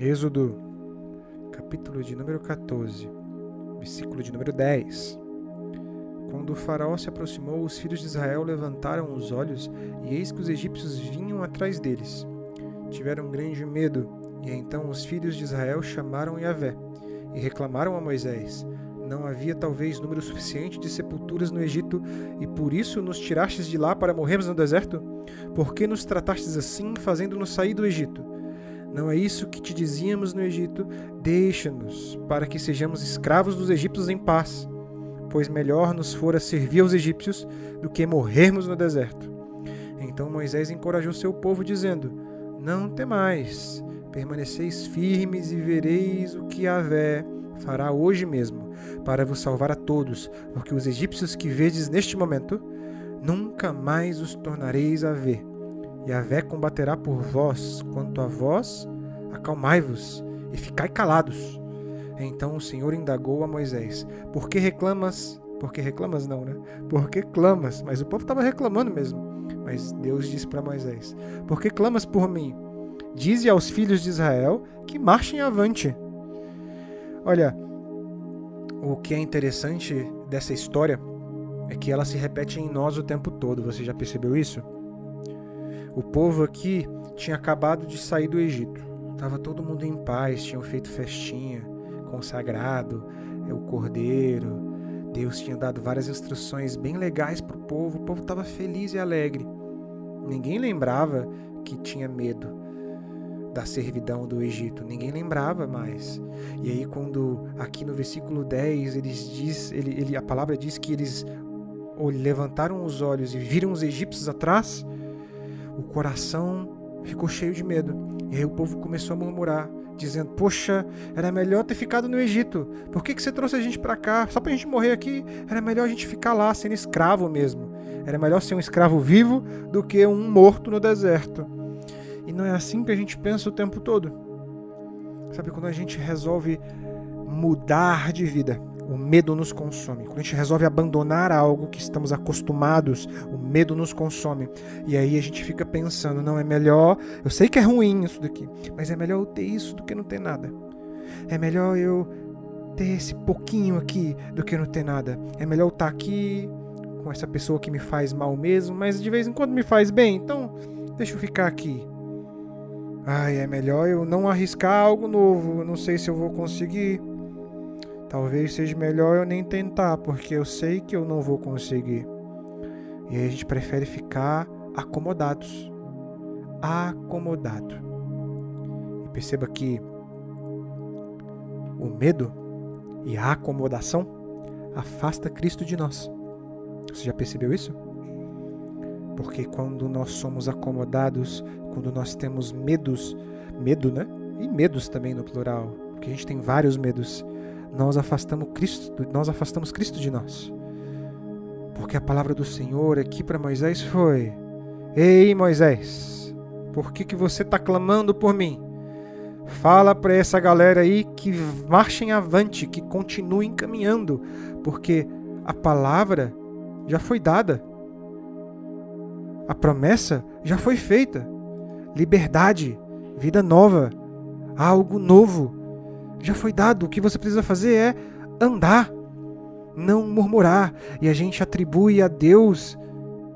Êxodo, capítulo de número 14, versículo de número 10. Quando o faraó se aproximou, os filhos de Israel levantaram os olhos, e eis que os egípcios vinham atrás deles. Tiveram grande medo, e então os filhos de Israel chamaram Yahvé, e reclamaram a Moisés: Não havia talvez número suficiente de sepulturas no Egito, e por isso nos tirastes de lá para morrermos no deserto? Por que nos tratastes assim, fazendo-nos sair do Egito? Não é isso que te dizíamos no Egito? Deixa-nos, para que sejamos escravos dos egípcios em paz, pois melhor nos fora servir aos egípcios do que morrermos no deserto. Então Moisés encorajou seu povo, dizendo: Não temais, permaneceis firmes e vereis o que Yahvé fará hoje mesmo, para vos salvar a todos, porque os egípcios que vedes neste momento, nunca mais os tornareis a ver Yahvé combaterá por vós, quanto a vós, acalmai-vos e ficai calados. Então o Senhor indagou a Moisés: Por que reclamas? Por que reclamas não, né? Por que clamas? Mas o povo estava reclamando mesmo. Mas Deus disse para Moisés: Por que clamas por mim? Dize aos filhos de Israel que marchem avante. Olha, o que é interessante dessa história é que ela se repete em nós o tempo todo. Você já percebeu isso? O povo aqui tinha acabado de sair do Egito. Tava todo mundo em paz, tinham feito festinha, consagrado é, o cordeiro. Deus tinha dado várias instruções bem legais para o povo. O povo estava feliz e alegre. Ninguém lembrava que tinha medo da servidão do Egito. Ninguém lembrava mais. E aí, quando aqui no versículo 10 eles diz, ele, ele, a palavra diz que eles levantaram os olhos e viram os egípcios atrás, o coração ficou cheio de medo. E aí o povo começou a murmurar, dizendo: Poxa, era melhor ter ficado no Egito. Por que, que você trouxe a gente para cá? Só para a gente morrer aqui? Era melhor a gente ficar lá, sendo escravo mesmo. Era melhor ser um escravo vivo do que um morto no deserto. E não é assim que a gente pensa o tempo todo. Sabe, quando a gente resolve mudar de vida, o medo nos consome. Quando a gente resolve abandonar algo que estamos acostumados, o medo nos consome. E aí a gente fica pensando, não é melhor, eu sei que é ruim isso daqui, mas é melhor eu ter isso do que não ter nada. É melhor eu ter esse pouquinho aqui do que não ter nada. É melhor eu estar aqui com essa pessoa que me faz mal mesmo, mas de vez em quando me faz bem, então deixa eu ficar aqui. Ai, é melhor eu não arriscar algo novo, não sei se eu vou conseguir. Talvez seja melhor eu nem tentar, porque eu sei que eu não vou conseguir. E aí a gente prefere ficar acomodados. Acomodado. E perceba que o medo e a acomodação afasta Cristo de nós. Você já percebeu isso? Porque quando nós somos acomodados, quando nós temos medos, medo, né? E medos também no plural, porque a gente tem vários medos nós afastamos Cristo, nós afastamos Cristo de nós. Porque a palavra do Senhor aqui para Moisés foi: Ei, Moisés, por que, que você está clamando por mim? Fala para essa galera aí que marchem avante, que continuem caminhando, porque a palavra já foi dada. A promessa já foi feita. Liberdade, vida nova, algo novo já foi dado. O que você precisa fazer é andar, não murmurar. E a gente atribui a Deus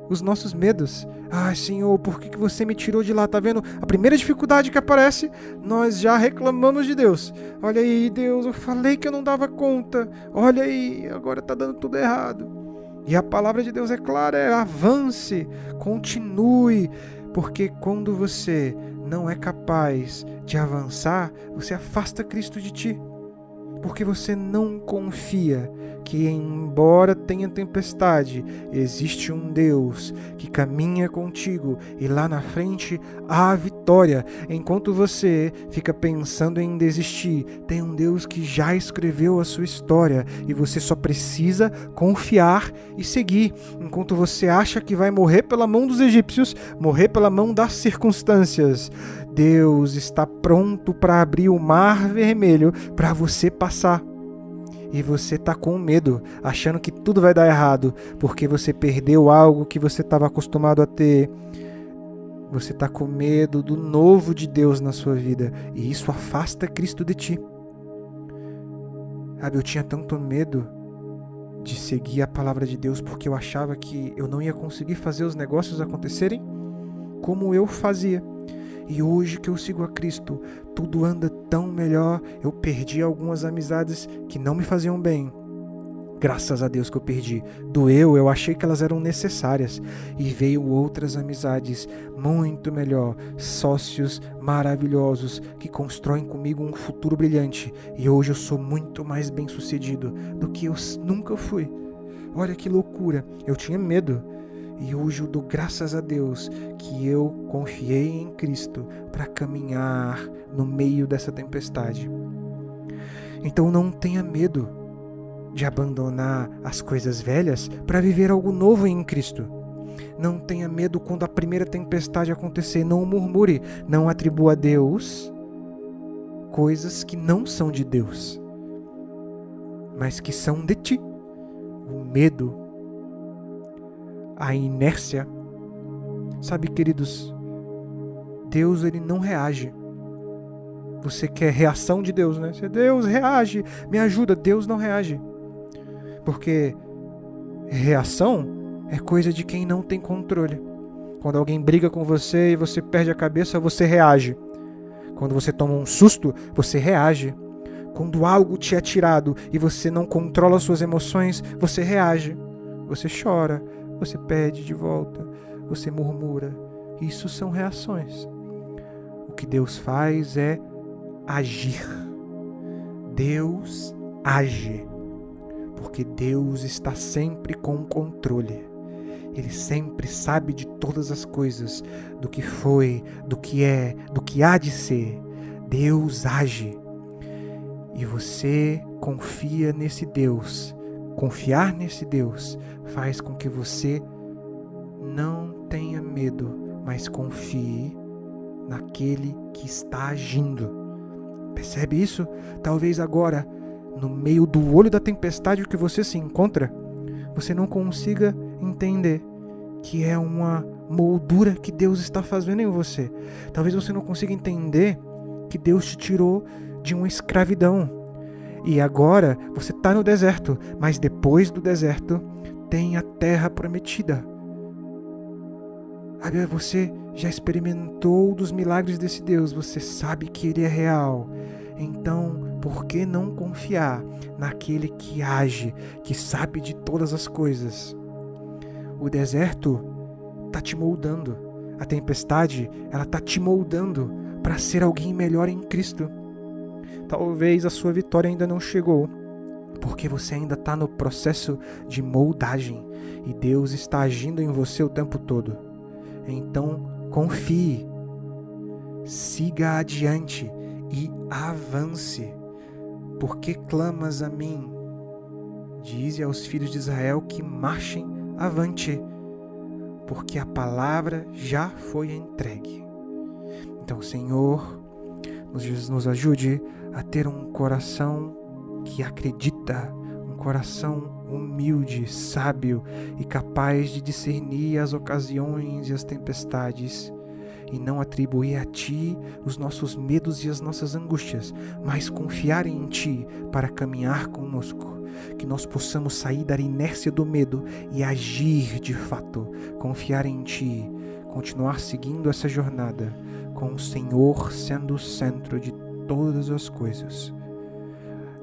os nossos medos. Ai, Senhor, por que você me tirou de lá? Tá vendo? A primeira dificuldade que aparece, nós já reclamamos de Deus. Olha aí, Deus, eu falei que eu não dava conta. Olha aí, agora tá dando tudo errado. E a palavra de Deus é clara, é avance, continue, porque quando você não é capaz de avançar, você afasta Cristo de ti. Porque você não confia que, embora tenha tempestade, existe um Deus que caminha contigo e lá na frente há vitória. Enquanto você fica pensando em desistir, tem um Deus que já escreveu a sua história e você só precisa confiar e seguir. Enquanto você acha que vai morrer pela mão dos egípcios, morrer pela mão das circunstâncias, Deus está pronto para abrir o mar vermelho para você passar e você tá com medo, achando que tudo vai dar errado, porque você perdeu algo que você estava acostumado a ter. Você está com medo do novo de Deus na sua vida e isso afasta Cristo de ti. Sabe, eu tinha tanto medo de seguir a palavra de Deus porque eu achava que eu não ia conseguir fazer os negócios acontecerem como eu fazia. E hoje que eu sigo a Cristo, tudo anda tão melhor. Eu perdi algumas amizades que não me faziam bem, Graças a Deus que eu perdi. Doeu, eu achei que elas eram necessárias. E veio outras amizades muito melhor, sócios maravilhosos que constroem comigo um futuro brilhante. E hoje eu sou muito mais bem sucedido do que eu nunca fui. Olha que loucura, eu tinha medo. E hoje eu dou graças a Deus que eu confiei em Cristo para caminhar no meio dessa tempestade. Então não tenha medo de abandonar as coisas velhas para viver algo novo em Cristo. Não tenha medo quando a primeira tempestade acontecer, não murmure, não atribua a Deus coisas que não são de Deus, mas que são de ti. O medo, a inércia. Sabe, queridos, Deus ele não reage. Você quer reação de Deus, né? Deus reage, me ajuda. Deus não reage. Porque reação é coisa de quem não tem controle. Quando alguém briga com você e você perde a cabeça, você reage. Quando você toma um susto, você reage. Quando algo te é tirado e você não controla suas emoções, você reage. Você chora, você pede de volta, você murmura. Isso são reações. O que Deus faz é agir. Deus age porque Deus está sempre com o controle. Ele sempre sabe de todas as coisas, do que foi, do que é, do que há de ser. Deus age. E você confia nesse Deus. Confiar nesse Deus faz com que você não tenha medo, mas confie naquele que está agindo. Percebe isso? Talvez agora no meio do olho da tempestade que você se encontra, você não consiga entender que é uma moldura que Deus está fazendo em você. Talvez você não consiga entender que Deus te tirou de uma escravidão. E agora você está no deserto, mas depois do deserto tem a terra prometida. Você já experimentou dos milagres desse Deus, você sabe que Ele é real. Então, por que não confiar naquele que age, que sabe de todas as coisas? O deserto está te moldando. A tempestade, ela está te moldando para ser alguém melhor em Cristo. Talvez a sua vitória ainda não chegou, porque você ainda está no processo de moldagem e Deus está agindo em você o tempo todo. Então, confie, siga adiante e avance. Por que clamas a mim? Dize aos filhos de Israel que marchem avante, porque a palavra já foi entregue. Então, Senhor, nos, ajude a ter um coração que acredita, um coração humilde, sábio e capaz de discernir as ocasiões e as tempestades e não atribuir a Ti os nossos medos e as nossas angústias, mas confiar em Ti para caminhar conosco. Que nós possamos sair da inércia do medo e agir de fato, confiar em Ti, continuar seguindo essa jornada, com o Senhor sendo o centro de todas as coisas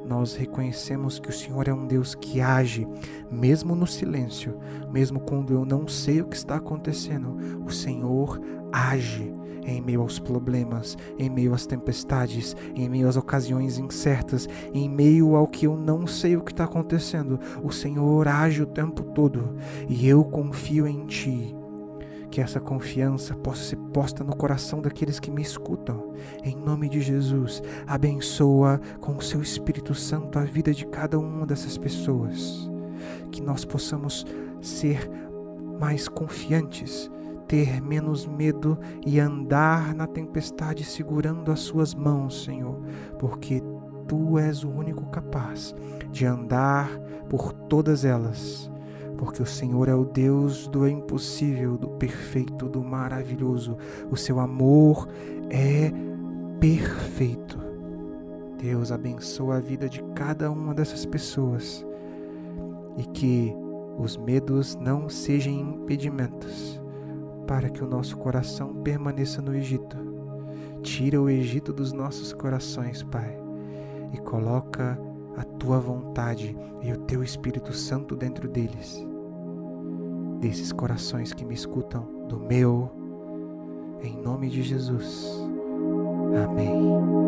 nós reconhecemos que o Senhor é um Deus que age, mesmo no silêncio, mesmo quando eu não sei o que está acontecendo, o Senhor age em meio aos problemas, em meio às tempestades, em meio às ocasiões incertas, em meio ao que eu não sei o que está acontecendo. O Senhor age o tempo todo e eu confio em Ti que essa confiança possa ser posta no coração daqueles que me escutam. Em nome de Jesus, abençoa com o seu Espírito Santo a vida de cada uma dessas pessoas. Que nós possamos ser mais confiantes, ter menos medo e andar na tempestade segurando as suas mãos, Senhor, porque tu és o único capaz de andar por todas elas porque o Senhor é o Deus do impossível, do perfeito, do maravilhoso. O seu amor é perfeito. Deus abençoa a vida de cada uma dessas pessoas e que os medos não sejam impedimentos para que o nosso coração permaneça no Egito. Tira o Egito dos nossos corações, Pai, e coloca a tua vontade e o teu Espírito Santo dentro deles. Desses corações que me escutam, do meu, em nome de Jesus. Amém.